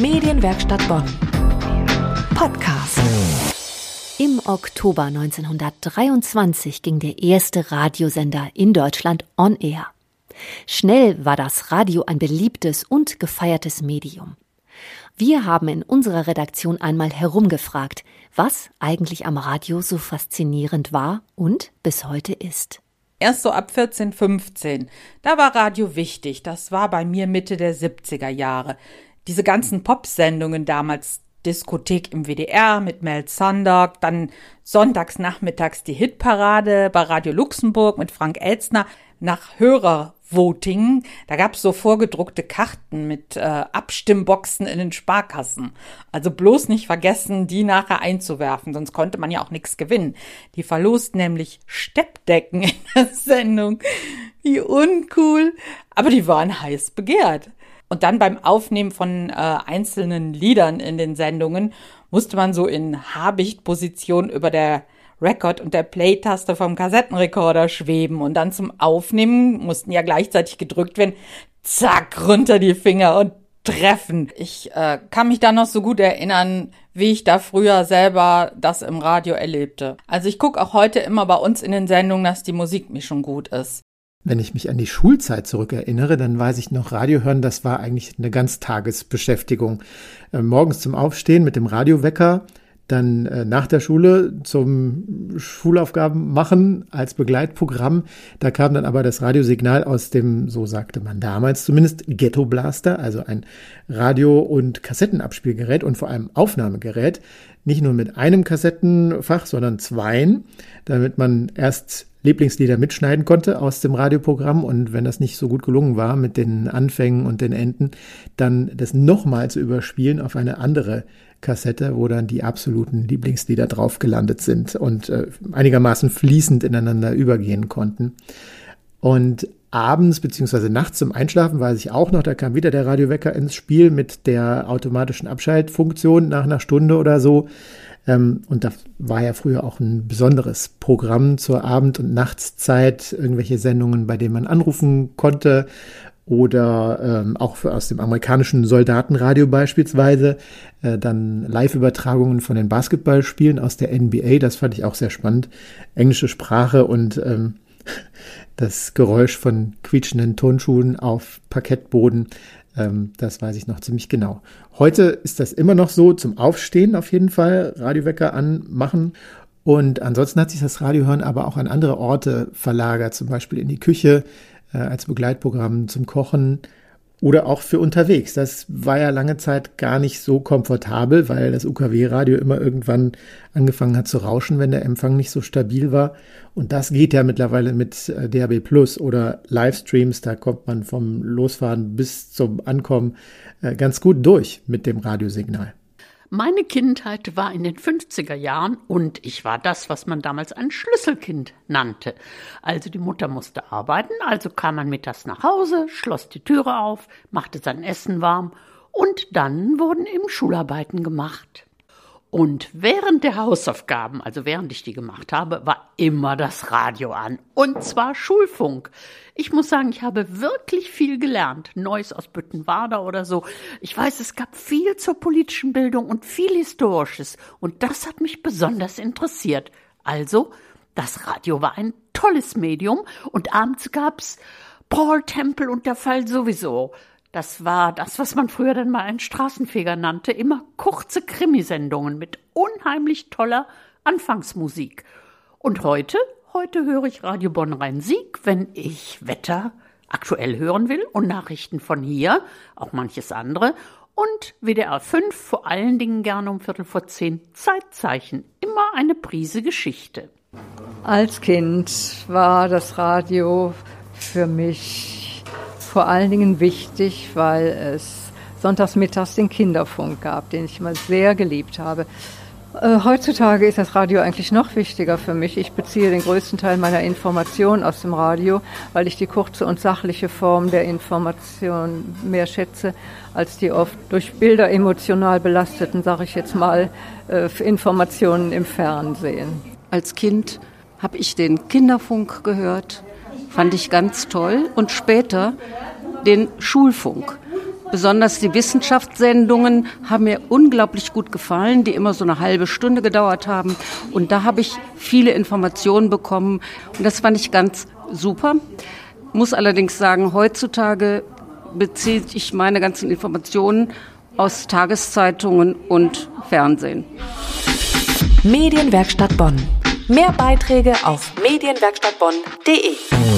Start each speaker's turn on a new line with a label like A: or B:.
A: Medienwerkstatt Bonn. Podcast. Im Oktober 1923 ging der erste Radiosender in Deutschland on air. Schnell war das Radio ein beliebtes und gefeiertes Medium. Wir haben in unserer Redaktion einmal herumgefragt, was eigentlich am Radio so faszinierend war und bis heute ist.
B: Erst so ab 14, 15. Da war Radio wichtig. Das war bei mir Mitte der 70er Jahre. Diese ganzen Popsendungen damals, Diskothek im WDR mit Mel Sondag, dann sonntags nachmittags die Hitparade bei Radio Luxemburg mit Frank Elzner nach Hörervoting. Da gab's so vorgedruckte Karten mit äh, Abstimmboxen in den Sparkassen. Also bloß nicht vergessen, die nachher einzuwerfen, sonst konnte man ja auch nichts gewinnen. Die verlost nämlich Steppdecken in der Sendung. Wie uncool. Aber die waren heiß begehrt. Und dann beim Aufnehmen von äh, einzelnen Liedern in den Sendungen musste man so in Habichtposition über der Record und der Play-Taste vom Kassettenrekorder schweben und dann zum Aufnehmen mussten ja gleichzeitig gedrückt werden. Zack, runter die Finger und treffen. Ich äh, kann mich da noch so gut erinnern, wie ich da früher selber das im Radio erlebte. Also ich gucke auch heute immer bei uns in den Sendungen, dass die Musikmischung gut ist.
C: Wenn ich mich an die Schulzeit zurückerinnere, dann weiß ich noch, Radio hören, das war eigentlich eine Ganztagesbeschäftigung. Äh, morgens zum Aufstehen mit dem Radiowecker, dann äh, nach der Schule zum Schulaufgaben machen als Begleitprogramm. Da kam dann aber das Radiosignal aus dem, so sagte man damals zumindest, Ghetto Blaster, also ein Radio- und Kassettenabspielgerät und vor allem Aufnahmegerät. Nicht nur mit einem Kassettenfach, sondern zweien, damit man erst Lieblingslieder mitschneiden konnte aus dem Radioprogramm und wenn das nicht so gut gelungen war mit den Anfängen und den Enden, dann das nochmal zu überspielen auf eine andere Kassette, wo dann die absoluten Lieblingslieder drauf gelandet sind und äh, einigermaßen fließend ineinander übergehen konnten. Und abends beziehungsweise nachts zum Einschlafen weiß ich auch noch, da kam wieder der Radiowecker ins Spiel mit der automatischen Abschaltfunktion nach einer Stunde oder so. Ähm, und da war ja früher auch ein besonderes Programm zur Abend- und Nachtszeit, irgendwelche Sendungen, bei denen man anrufen konnte oder ähm, auch für, aus dem amerikanischen Soldatenradio beispielsweise, äh, dann Live-Übertragungen von den Basketballspielen aus der NBA, das fand ich auch sehr spannend. Englische Sprache und ähm, das Geräusch von quietschenden Tonschuhen auf Parkettboden, ähm, das weiß ich noch ziemlich genau. Heute ist das immer noch so, zum Aufstehen auf jeden Fall, Radiowecker anmachen und ansonsten hat sich das Radiohören aber auch an andere Orte verlagert, zum Beispiel in die Küche, äh, als Begleitprogramm zum Kochen oder auch für unterwegs. Das war ja lange Zeit gar nicht so komfortabel, weil das UKW-Radio immer irgendwann angefangen hat zu rauschen, wenn der Empfang nicht so stabil war. Und das geht ja mittlerweile mit äh, DAB Plus oder Livestreams. Da kommt man vom Losfahren bis zum Ankommen äh, ganz gut durch mit dem Radiosignal.
D: Meine Kindheit war in den 50er Jahren und ich war das, was man damals ein Schlüsselkind nannte. Also die Mutter musste arbeiten, also kam man mittags nach Hause, schloss die Türe auf, machte sein Essen warm und dann wurden eben Schularbeiten gemacht. Und während der Hausaufgaben, also während ich die gemacht habe, war immer das Radio an. Und zwar Schulfunk. Ich muss sagen, ich habe wirklich viel gelernt. Neues aus Büttenwader oder so. Ich weiß, es gab viel zur politischen Bildung und viel Historisches. Und das hat mich besonders interessiert. Also, das Radio war ein tolles Medium. Und abends gab's Paul Temple und der Fall sowieso. Das war das, was man früher dann mal einen Straßenfeger nannte. Immer kurze Krimisendungen mit unheimlich toller Anfangsmusik. Und heute, heute höre ich Radio Bonn Rhein-Sieg, wenn ich Wetter aktuell hören will und Nachrichten von hier, auch manches andere. Und WDR 5 vor allen Dingen gerne um Viertel vor zehn Zeitzeichen. Immer eine Prise Geschichte.
E: Als Kind war das Radio für mich vor allen Dingen wichtig, weil es sonntags mittags den Kinderfunk gab, den ich immer sehr geliebt habe. Äh, heutzutage ist das Radio eigentlich noch wichtiger für mich. Ich beziehe den größten Teil meiner Informationen aus dem Radio, weil ich die kurze und sachliche Form der Information mehr schätze als die oft durch Bilder emotional belasteten, sage ich jetzt mal, äh, Informationen im Fernsehen.
F: Als Kind habe ich den Kinderfunk gehört Fand ich ganz toll. Und später den Schulfunk. Besonders die Wissenschaftssendungen haben mir unglaublich gut gefallen, die immer so eine halbe Stunde gedauert haben. Und da habe ich viele Informationen bekommen. Und das fand ich ganz super. Muss allerdings sagen, heutzutage beziehe ich meine ganzen Informationen aus Tageszeitungen und Fernsehen.
A: Medienwerkstatt Bonn. Mehr Beiträge auf medienwerkstattbonn.de.